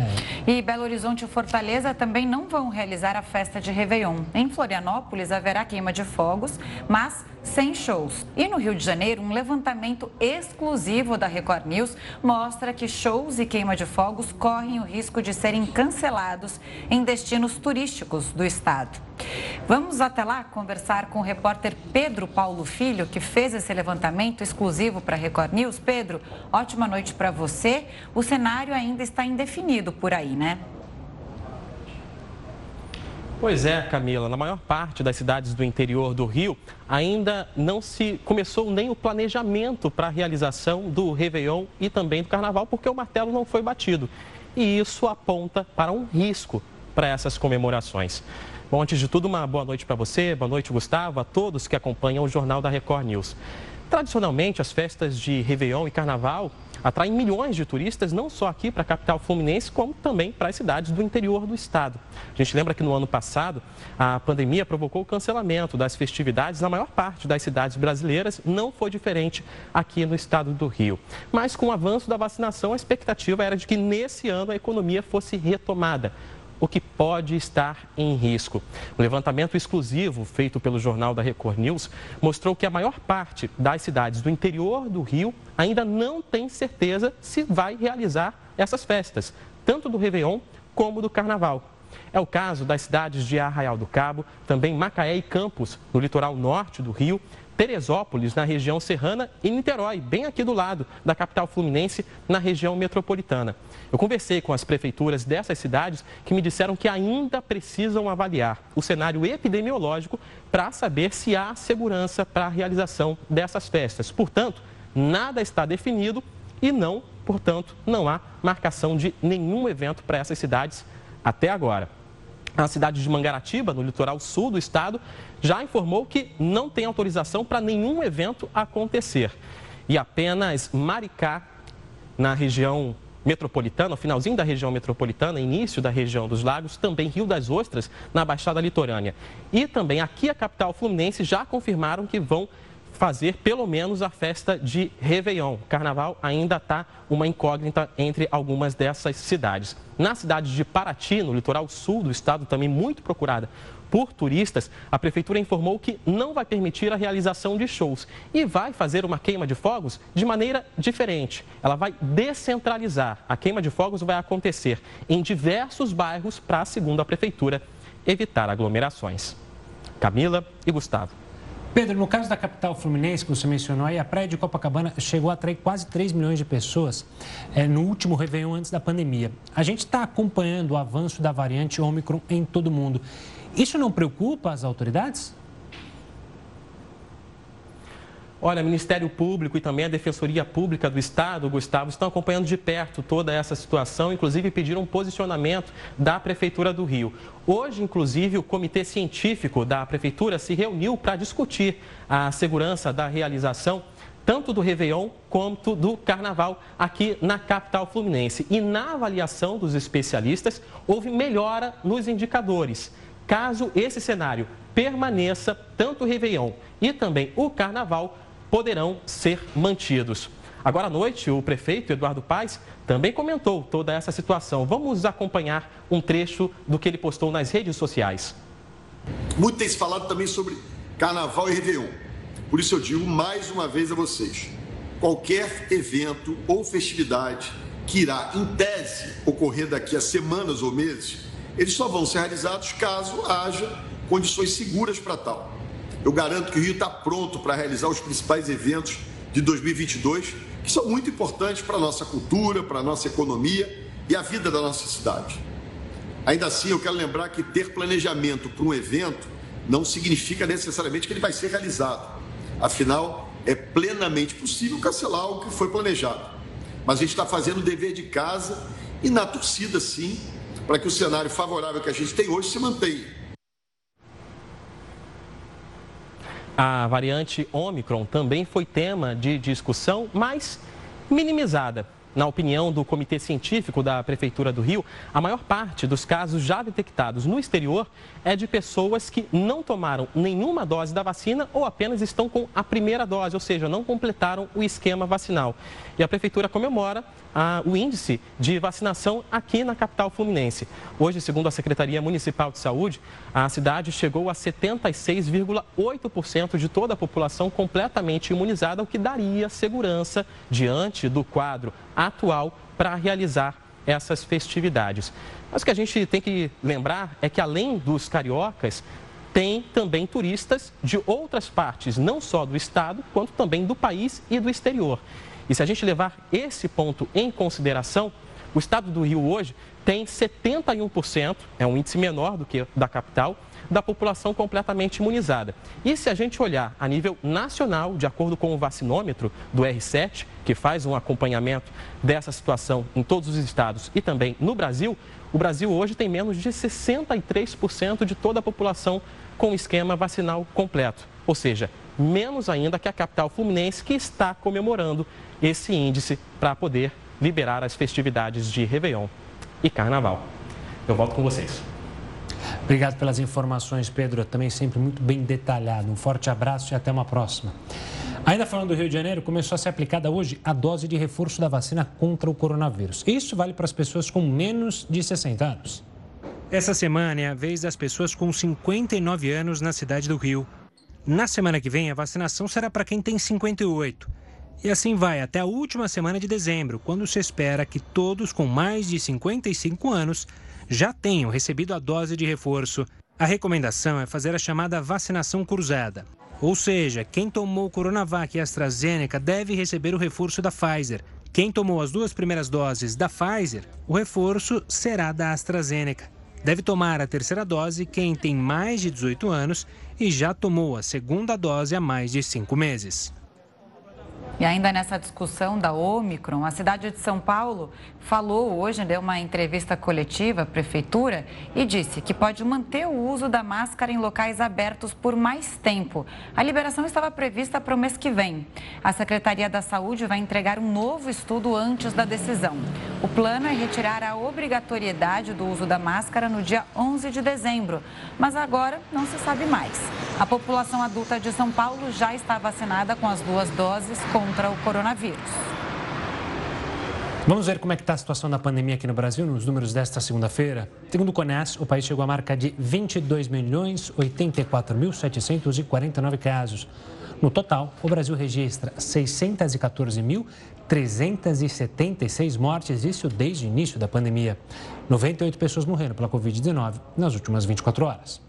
Speaker 1: É. E Belo Horizonte e Fortaleza também não vão realizar a festa de Réveillon. Em Florianópolis haverá queima de fogos, mas sem shows. E no Rio de Janeiro, um levantamento exclusivo da Record News mostra que shows e queima de fogos correm o risco de serem cancelados em destinos turísticos do estado. Vamos até lá conversar com o repórter Pedro Paulo Filho, que fez esse levantamento exclusivo para a Record News. Pedro, ótima noite para você. O cenário ainda está indefinido por aí, né?
Speaker 9: Pois é, Camila. Na maior parte das cidades do interior do Rio, ainda não se começou nem o planejamento para a realização do Réveillon e também do Carnaval, porque o martelo não foi batido. E isso aponta para um risco para essas comemorações. Bom, antes de tudo, uma boa noite para você, boa noite, Gustavo, a todos que acompanham o Jornal da Record News. Tradicionalmente, as festas de Réveillon e Carnaval atraem milhões de turistas, não só aqui para a capital fluminense, como também para as cidades do interior do estado. A gente lembra que no ano passado, a pandemia provocou o cancelamento das festividades na maior parte das cidades brasileiras, não foi diferente aqui no estado do Rio. Mas com o avanço da vacinação, a expectativa era de que nesse ano a economia fosse retomada o que pode estar em risco. O levantamento exclusivo feito pelo jornal da Record News mostrou que a maior parte das cidades do interior do Rio ainda não tem certeza se vai realizar essas festas, tanto do Réveillon como do Carnaval. É o caso das cidades de Arraial do Cabo, também Macaé e Campos, no litoral norte do Rio, Teresópolis, na região serrana, e Niterói, bem aqui do lado da capital fluminense, na região metropolitana. Eu conversei com as prefeituras dessas cidades que me disseram que ainda precisam avaliar o cenário epidemiológico para saber se há segurança para a realização dessas festas. Portanto, nada está definido e não, portanto, não há marcação de nenhum evento para essas cidades até agora. A cidade de Mangaratiba, no litoral sul do estado, já informou que não tem autorização para nenhum evento acontecer. E apenas Maricá, na região metropolitana, finalzinho da região metropolitana, início da região dos lagos, também Rio das Ostras, na Baixada Litorânea. E também aqui a capital fluminense já confirmaram que vão fazer pelo menos a festa de Réveillon. Carnaval ainda está uma incógnita entre algumas dessas cidades. Na cidade de Paraty, no litoral sul do estado, também muito procurada por turistas, a prefeitura informou que não vai permitir a realização de shows e vai fazer uma queima de fogos de maneira diferente. Ela vai descentralizar. A queima de fogos vai acontecer em diversos bairros para, segundo a prefeitura, evitar aglomerações. Camila e Gustavo.
Speaker 2: Pedro, no caso da capital fluminense, que você mencionou aí, a praia de Copacabana chegou a atrair quase 3 milhões de pessoas é, no último Réveillon antes da pandemia. A gente está acompanhando o avanço da variante Ômicron em todo o mundo. Isso não preocupa as autoridades?
Speaker 9: Olha, Ministério Público e também a Defensoria Pública do Estado, Gustavo, estão acompanhando de perto toda essa situação, inclusive pediram um posicionamento da Prefeitura do Rio. Hoje, inclusive, o Comitê Científico da Prefeitura se reuniu para discutir a segurança da realização tanto do Réveillon quanto do Carnaval aqui na capital fluminense. E na avaliação dos especialistas, houve melhora nos indicadores. Caso esse cenário permaneça, tanto o Réveillon e também o Carnaval poderão ser mantidos. Agora à noite, o prefeito Eduardo Paes também comentou toda essa situação. Vamos acompanhar um trecho do que ele postou nas redes sociais.
Speaker 10: Muito tem se falado também sobre Carnaval e Réveillon. Por isso eu digo mais uma vez a vocês: qualquer evento ou festividade que irá, em tese, ocorrer daqui a semanas ou meses, eles só vão ser realizados caso haja condições seguras para tal. Eu garanto que o Rio está pronto para realizar os principais eventos de 2022, que são muito importantes para a nossa cultura, para a nossa economia e a vida da nossa cidade. Ainda assim, eu quero lembrar que ter planejamento para um evento não significa necessariamente que ele vai ser realizado. Afinal, é plenamente possível cancelar o que foi planejado. Mas a gente está fazendo o dever de casa e na torcida, sim, para que o cenário favorável que a gente tem hoje se mantenha.
Speaker 9: A variante Omicron também foi tema de discussão, mas minimizada. Na opinião do Comitê Científico da Prefeitura do Rio, a maior parte dos casos já detectados no exterior é de pessoas que não tomaram nenhuma dose da vacina ou apenas estão com a primeira dose, ou seja, não completaram o esquema vacinal. E a Prefeitura comemora ah, o índice de vacinação aqui na capital fluminense. Hoje, segundo a Secretaria Municipal de Saúde, a cidade chegou a 76,8% de toda a população completamente imunizada, o que daria segurança diante do quadro atual para realizar essas festividades. Mas o que a gente tem que lembrar é que, além dos cariocas, tem também turistas de outras partes, não só do estado, quanto também do país e do exterior. E se a gente levar esse ponto em consideração, o estado do Rio hoje tem 71%, é um índice menor do que da capital, da população completamente imunizada. E se a gente olhar a nível nacional, de acordo com o vacinômetro do R7, que faz um acompanhamento dessa situação em todos os estados e também no Brasil, o Brasil hoje tem menos de 63% de toda a população com esquema vacinal completo. Ou seja, menos ainda que a capital fluminense, que está comemorando esse índice para poder liberar as festividades de Réveillon e Carnaval. Eu volto com vocês.
Speaker 2: Obrigado pelas informações, Pedro. Também sempre muito bem detalhado. Um forte abraço e até uma próxima. Ainda falando do Rio de Janeiro, começou a ser aplicada hoje a dose de reforço da vacina contra o coronavírus. Isso vale para as pessoas com menos de 60 anos.
Speaker 6: Essa semana é a vez das pessoas com 59 anos na cidade do Rio. Na semana que vem, a vacinação será para quem tem 58. E assim vai até a última semana de dezembro, quando se espera que todos com mais de 55 anos já tenham recebido a dose de reforço. A recomendação é fazer a chamada vacinação cruzada. Ou seja, quem tomou Coronavac e AstraZeneca deve receber o reforço da Pfizer. Quem tomou as duas primeiras doses da Pfizer, o reforço será da AstraZeneca. Deve tomar a terceira dose quem tem mais de 18 anos e já tomou a segunda dose há mais de cinco meses.
Speaker 1: E ainda nessa discussão da Omicron, a cidade de São Paulo falou hoje, deu uma entrevista coletiva à prefeitura e disse que pode manter o uso da máscara em locais abertos por mais tempo. A liberação estava prevista para o mês que vem. A Secretaria da Saúde vai entregar um novo estudo antes da decisão. O plano é retirar a obrigatoriedade do uso da máscara no dia 11 de dezembro, mas agora não se sabe mais. A população adulta de São Paulo já está vacinada com as duas doses contra o coronavírus.
Speaker 2: Vamos ver como é que está a situação da pandemia aqui no Brasil nos números desta segunda-feira. Segundo o CONES, o país chegou à marca de 22 milhões 84.749 casos. No total, o Brasil registra 614.376 mortes, isso desde o início da pandemia. 98 pessoas morreram pela Covid-19 nas últimas 24 horas.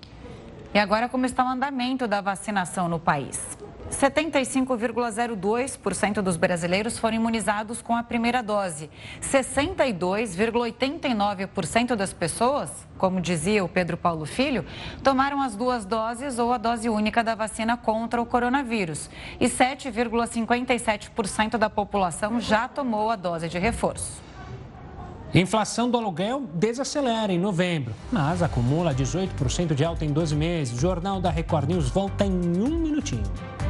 Speaker 1: E agora, como está o andamento da vacinação no país? 75,02% dos brasileiros foram imunizados com a primeira dose. 62,89% das pessoas, como dizia o Pedro Paulo Filho, tomaram as duas doses ou a dose única da vacina contra o coronavírus. E 7,57% da população já tomou a dose de reforço.
Speaker 2: Inflação do aluguel desacelera em novembro, mas acumula 18% de alta em 12 meses. O Jornal da Record News volta em um minutinho.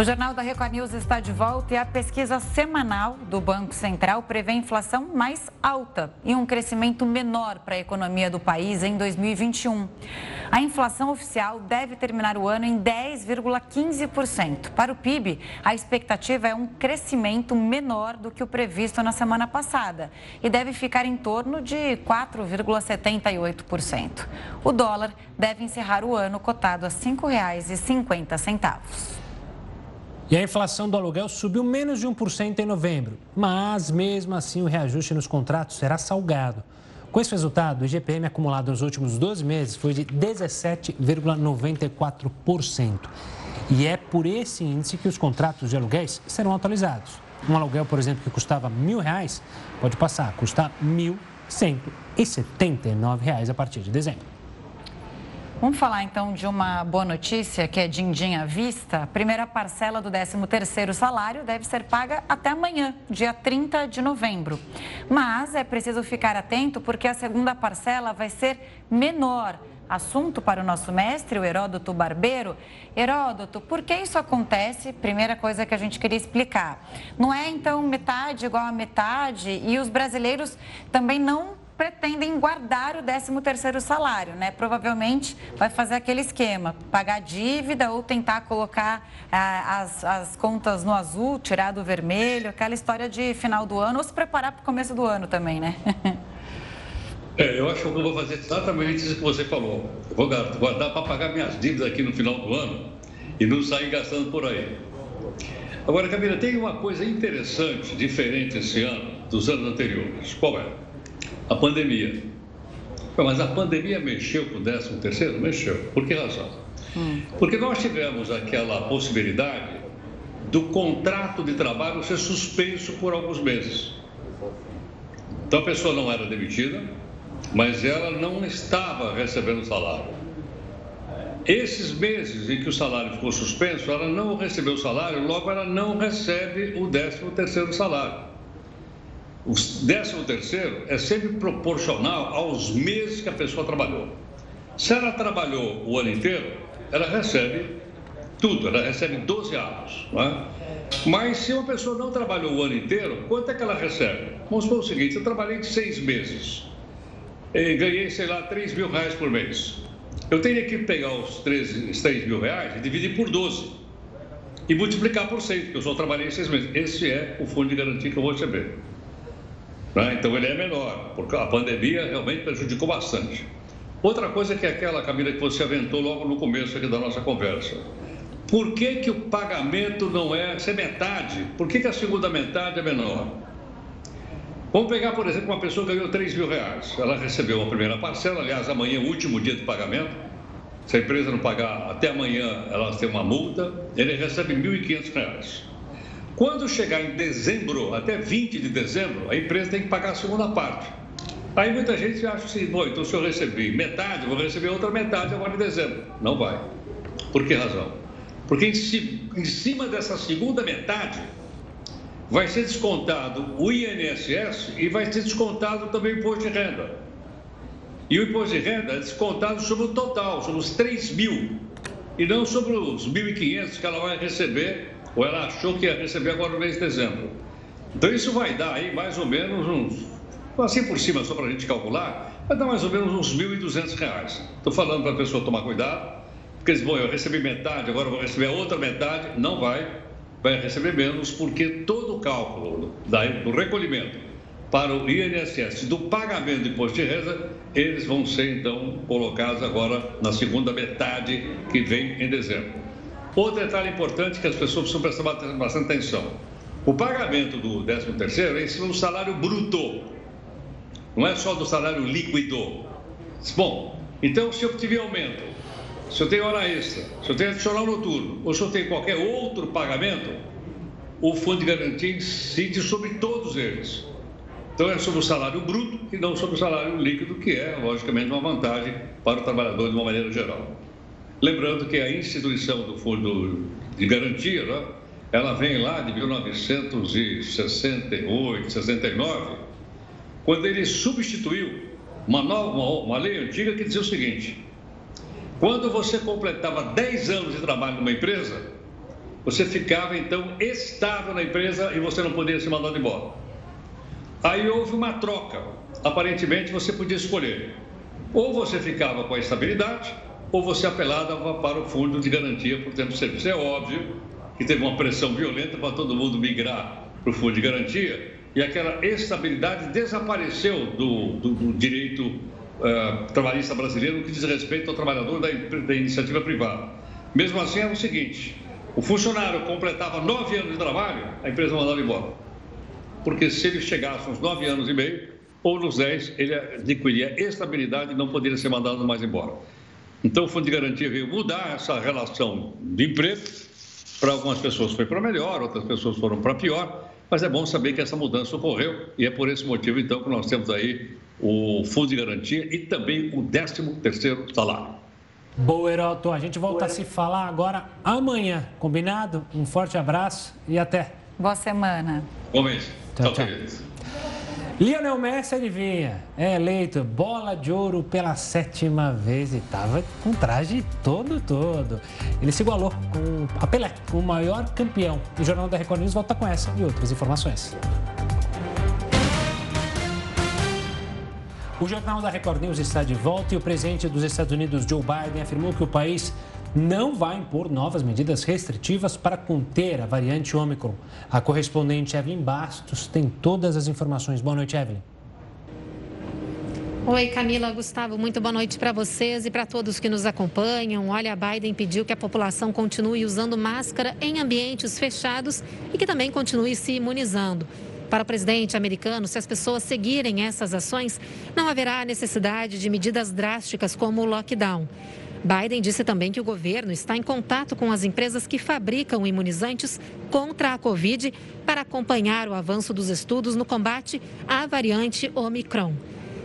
Speaker 1: O Jornal da Record News está de volta e a pesquisa semanal do Banco Central prevê inflação mais alta e um crescimento menor para a economia do país em 2021. A inflação oficial deve terminar o ano em 10,15%. Para o PIB, a expectativa é um crescimento menor do que o previsto na semana passada e deve ficar em torno de 4,78%. O dólar deve encerrar o ano cotado a R$ 5,50.
Speaker 2: E a inflação do aluguel subiu menos de 1% em novembro, mas mesmo assim o reajuste nos contratos será salgado. Com esse resultado, o IGPM acumulado nos últimos 12 meses foi de 17,94%. E é por esse índice que os contratos de aluguéis serão atualizados. Um aluguel, por exemplo, que custava mil reais, pode passar a custar R$ 1.179 a partir de dezembro.
Speaker 1: Vamos falar então de uma boa notícia que é din-din à vista. A primeira parcela do 13º salário deve ser paga até amanhã, dia 30 de novembro. Mas é preciso ficar atento porque a segunda parcela vai ser menor. Assunto para o nosso mestre, o Heródoto Barbeiro. Heródoto, por que isso acontece? Primeira coisa que a gente queria explicar. Não é então metade igual a metade e os brasileiros também não pretendem guardar o 13º salário, né? Provavelmente vai fazer aquele esquema, pagar dívida ou tentar colocar ah, as, as contas no azul, tirar do vermelho, aquela história de final do ano ou se preparar para o começo do ano também, né?
Speaker 5: É, eu acho que eu vou fazer exatamente isso que você falou. Eu vou guardar para pagar minhas dívidas aqui no final do ano e não sair gastando por aí. Agora, Camila, tem uma coisa interessante, diferente esse ano dos anos anteriores. Qual é? A pandemia. Mas a pandemia mexeu com o 13 terceiro? Mexeu. Por que razão? Hum. Porque nós tivemos aquela possibilidade do contrato de trabalho ser suspenso por alguns meses. Então a pessoa não era demitida, mas ela não estava recebendo salário. Esses meses em que o salário ficou suspenso, ela não recebeu o salário, logo ela não recebe o 13 terceiro salário. O décimo terceiro é sempre proporcional aos meses que a pessoa trabalhou. Se ela trabalhou o ano inteiro, ela recebe tudo, ela recebe 12 anos. É? Mas se uma pessoa não trabalhou o ano inteiro, quanto é que ela recebe? Vamos supor o seguinte, eu trabalhei seis meses e ganhei, sei lá, 3 mil reais por mês. Eu teria que pegar os 3, 3 mil reais e dividir por 12 e multiplicar por 100, porque eu só trabalhei seis meses. Esse é o fundo de garantia que eu vou receber. Né? Então ele é menor, porque a pandemia realmente prejudicou bastante. Outra coisa que é aquela, Camila, que você aventou logo no começo aqui da nossa conversa. Por que, que o pagamento não é ser metade? Por que, que a segunda metade é menor? Vamos pegar, por exemplo, uma pessoa que ganhou 3 mil reais. Ela recebeu a primeira parcela, aliás, amanhã é o último dia de pagamento. Se a empresa não pagar até amanhã, ela tem uma multa. Ele recebe R$ 1.500. Quando chegar em dezembro, até 20 de dezembro, a empresa tem que pagar a segunda parte. Aí muita gente acha assim, bom, então se eu receber metade, vou receber outra metade agora em dezembro. Não vai. Por que razão? Porque em cima dessa segunda metade vai ser descontado o INSS e vai ser descontado também o imposto de renda. E o imposto de renda é descontado sobre o total, sobre os 3 mil, e não sobre os 1.500 que ela vai receber, ou ela achou que ia receber agora no mês de dezembro. Então isso vai dar aí mais ou menos uns, assim por cima, só para a gente calcular, vai dar mais ou menos uns 1.200 reais. Estou falando para a pessoa tomar cuidado, porque eles, bom, eu recebi metade, agora vou receber a outra metade. Não vai, vai receber menos, porque todo o cálculo do recolhimento para o INSS do pagamento de imposto de renda, eles vão ser então colocados agora na segunda metade que vem em dezembro. Outro detalhe importante que as pessoas precisam prestar bastante atenção. O pagamento do 13 terceiro é em cima do salário bruto, não é só do salário líquido. Bom, então se eu tiver aumento se eu tenho hora extra, se eu tenho adicional noturno, ou se eu tenho qualquer outro pagamento, o fundo de garantia incide sobre todos eles. Então é sobre o salário bruto e não sobre o salário líquido, que é, logicamente, uma vantagem para o trabalhador de uma maneira geral. Lembrando que a instituição do fundo de garantia, né, ela vem lá de 1968, 69, quando ele substituiu uma, nova, uma, lei antiga que dizia o seguinte: quando você completava 10 anos de trabalho numa empresa, você ficava então estável na empresa e você não podia ser mandado embora. Aí houve uma troca. Aparentemente você podia escolher. Ou você ficava com a estabilidade, ou você apelava para o fundo de garantia por tempo de serviço. É óbvio que teve uma pressão violenta para todo mundo migrar para o fundo de garantia e aquela estabilidade desapareceu do, do, do direito uh, trabalhista brasileiro no que diz respeito ao trabalhador da, da iniciativa privada. Mesmo assim, é o seguinte: o funcionário completava nove anos de trabalho, a empresa mandava embora. Porque se ele chegasse aos nove anos e meio, ou nos dez, ele adquiria estabilidade e não poderia ser mandado mais embora. Então, o Fundo de Garantia veio mudar essa relação de emprego. Para algumas pessoas foi para melhor, outras pessoas foram para pior, mas é bom saber que essa mudança ocorreu e é por esse motivo, então, que nós temos aí o fundo de garantia e também o 13 terceiro salário.
Speaker 2: Boa, Heroto. A gente volta Boa. a se falar agora amanhã, combinado? Um forte abraço e até.
Speaker 1: Boa semana.
Speaker 5: Bom mês.
Speaker 2: Tchau, tchau. tchau. Lionel Messi, adivinha, é eleito bola de ouro pela sétima vez e estava com traje todo, todo. Ele se igualou com a Pelé, o maior campeão. O Jornal da Record News volta com essa e outras informações. O Jornal da Record News está de volta e o presidente dos Estados Unidos, Joe Biden, afirmou que o país não vai impor novas medidas restritivas para conter a variante Ômicron. A correspondente Evelyn Bastos tem todas as informações. Boa noite, Evelyn.
Speaker 11: Oi, Camila, Gustavo, muito boa noite para vocês e para todos que nos acompanham. Olha, Biden pediu que a população continue usando máscara em ambientes fechados e que também continue se imunizando. Para o presidente americano, se as pessoas seguirem essas ações, não haverá necessidade de medidas drásticas como o lockdown. Biden disse também que o governo está em contato com as empresas que fabricam imunizantes contra a Covid para acompanhar o avanço dos estudos no combate à variante Omicron.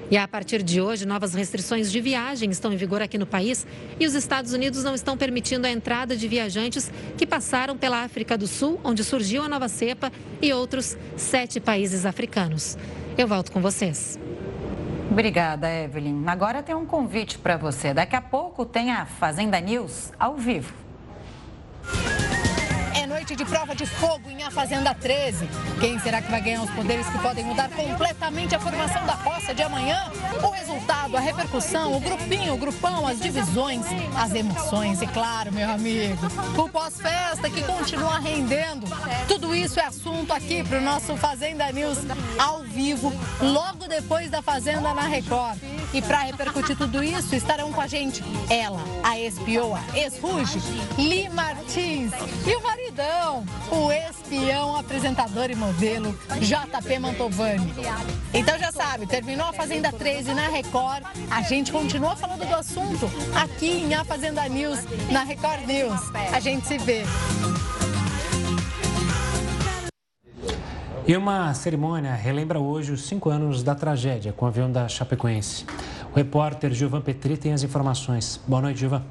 Speaker 11: E a partir de hoje, novas restrições de viagem estão em vigor aqui no país e os Estados Unidos não estão permitindo a entrada de viajantes que passaram pela África do Sul, onde surgiu a nova cepa, e outros sete países africanos. Eu volto com vocês.
Speaker 1: Obrigada, Evelyn. Agora tem um convite para você. Daqui a pouco tem a Fazenda News ao vivo
Speaker 12: noite de prova de fogo em A Fazenda 13. Quem será que vai ganhar os poderes que podem mudar completamente a formação da roça de amanhã? O resultado, a repercussão, o grupinho, o grupão, as divisões, as emoções e, claro, meu amigo, o pós-festa que continua rendendo. Tudo isso é assunto aqui para o nosso Fazenda News ao vivo, logo depois da Fazenda na Record. E para repercutir tudo isso, estarão com a gente ela, a espioa, ex-ruge, Li Martins e o maridão, o espião, apresentador e modelo, JP Mantovani. Então já sabe, terminou a Fazenda 13 na Record, a gente continua falando do assunto aqui em A Fazenda News, na Record News. A gente se vê.
Speaker 2: E uma cerimônia relembra hoje os cinco anos da tragédia com o avião da Chapecoense. O repórter Gilvan Petri tem as informações. Boa noite, Gilvan.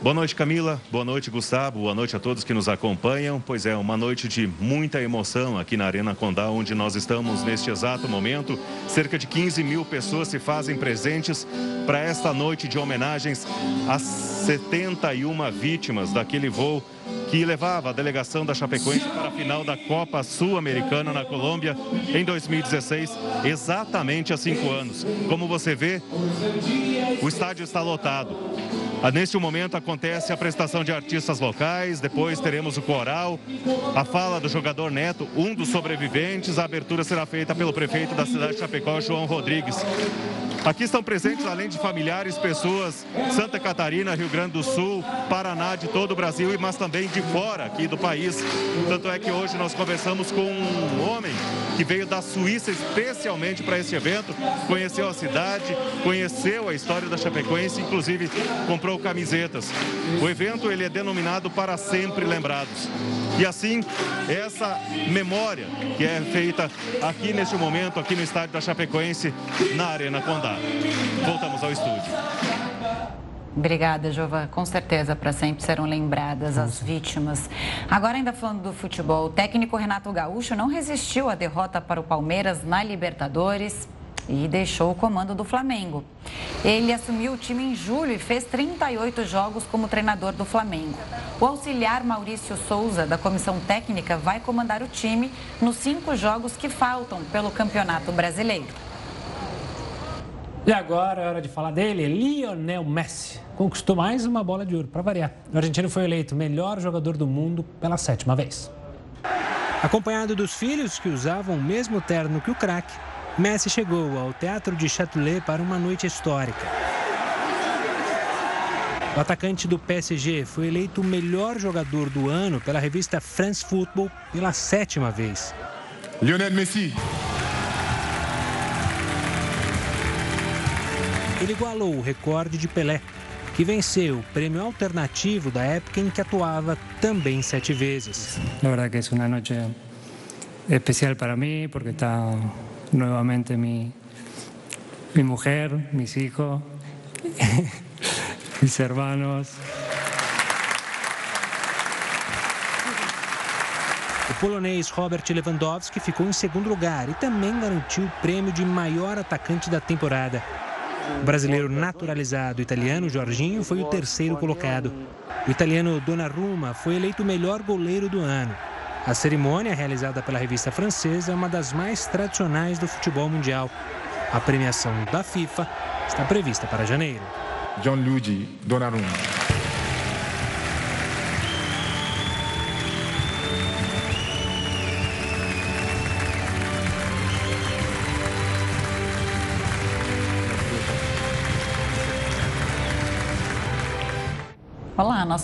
Speaker 13: Boa noite, Camila. Boa noite, Gustavo. Boa noite a todos que nos acompanham. Pois é, uma noite de muita emoção aqui na Arena Condá, onde nós estamos neste exato momento. Cerca de 15 mil pessoas se fazem presentes para esta noite de homenagens às 71 vítimas daquele voo que levava a delegação da Chapecoense para a final da Copa Sul-Americana na Colômbia em 2016, exatamente há cinco anos. Como você vê, o estádio está lotado. Ah, neste momento acontece a prestação de artistas locais, depois teremos o coral, a fala do jogador Neto, um dos sobreviventes. A abertura será feita pelo prefeito da cidade de Chapecó, João Rodrigues. Aqui estão presentes, além de familiares, pessoas Santa Catarina, Rio Grande do Sul, Paraná, de todo o Brasil, mas também de fora aqui do país. Tanto é que hoje nós conversamos com um homem que veio da Suíça especialmente para este evento, conheceu a cidade, conheceu a história da Chapecoense, inclusive comprou camisetas. O evento ele é denominado para sempre lembrados. E assim, essa memória que é feita aqui neste momento, aqui no estádio da Chapecoense, na Arena Condá. Voltamos ao estúdio.
Speaker 1: Obrigada, Jova. Com certeza, para sempre serão lembradas as vítimas. Agora, ainda falando do futebol, o técnico Renato Gaúcho não resistiu à derrota para o Palmeiras na Libertadores e deixou o comando do Flamengo. Ele assumiu o time em julho e fez 38 jogos como treinador do Flamengo. O auxiliar Maurício Souza, da comissão técnica, vai comandar o time nos cinco jogos que faltam pelo Campeonato Brasileiro.
Speaker 2: E agora é hora de falar dele, Lionel Messi. Conquistou mais uma bola de ouro, para variar. O argentino foi eleito melhor jogador do mundo pela sétima vez.
Speaker 6: Acompanhado dos filhos que usavam o mesmo terno que o craque, Messi chegou ao Teatro de Châtelet para uma noite histórica. O atacante do PSG foi eleito o melhor jogador do ano pela revista France Football pela sétima vez.
Speaker 14: Lionel Messi
Speaker 6: ele igualou o recorde de Pelé, que venceu o prêmio alternativo da época em que atuava também sete vezes.
Speaker 15: Na verdade que é uma noite especial para mim, porque está novamente mi, mi mujer, mis hijos, mis hermanos.
Speaker 6: O polonês Robert Lewandowski ficou em segundo lugar e também garantiu o prêmio de maior atacante da temporada. O brasileiro naturalizado italiano Jorginho foi o terceiro colocado. O italiano Donnarumma foi eleito o melhor goleiro do ano. A cerimônia, realizada pela revista francesa, é uma das mais tradicionais do futebol mundial. A premiação da FIFA está prevista para janeiro.
Speaker 14: Gianluigi Donnarumma.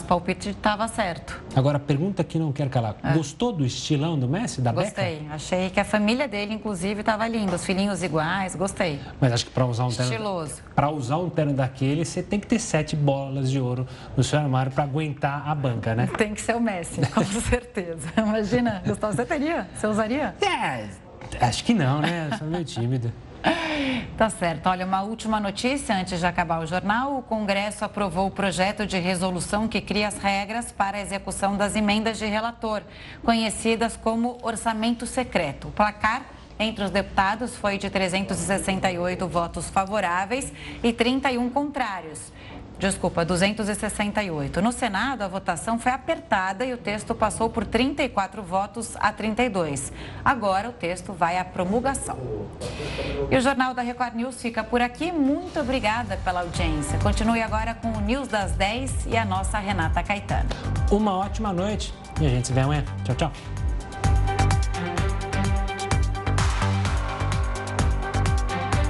Speaker 1: Nosso palpite estava certo.
Speaker 2: Agora, pergunta que não quer calar. É. Gostou do estilão do Messi, da
Speaker 1: Gostei.
Speaker 2: Beca?
Speaker 1: Achei que a família dele, inclusive, estava linda. Os filhinhos iguais, gostei.
Speaker 2: Mas acho que para usar um
Speaker 1: terno... Estiloso.
Speaker 2: Para usar um terno daquele, você tem que ter sete bolas de ouro no seu armário para aguentar a banca, né?
Speaker 1: Tem que ser o Messi, com certeza. Imagina, Gustavo, você teria? Você usaria?
Speaker 2: É, acho que não, né? Eu sou meio tímido.
Speaker 1: Tá certo. Olha, uma última notícia antes de acabar o jornal. O Congresso aprovou o projeto de resolução que cria as regras para a execução das emendas de relator, conhecidas como orçamento secreto. O placar entre os deputados foi de 368 votos favoráveis e 31 contrários. Desculpa, 268. No Senado, a votação foi apertada e o texto passou por 34 votos a 32. Agora o texto vai à promulgação. E o Jornal da Record News fica por aqui. Muito obrigada pela audiência. Continue agora com o News das 10 e a nossa Renata Caetano.
Speaker 2: Uma ótima noite e a gente se vê amanhã. Tchau, tchau.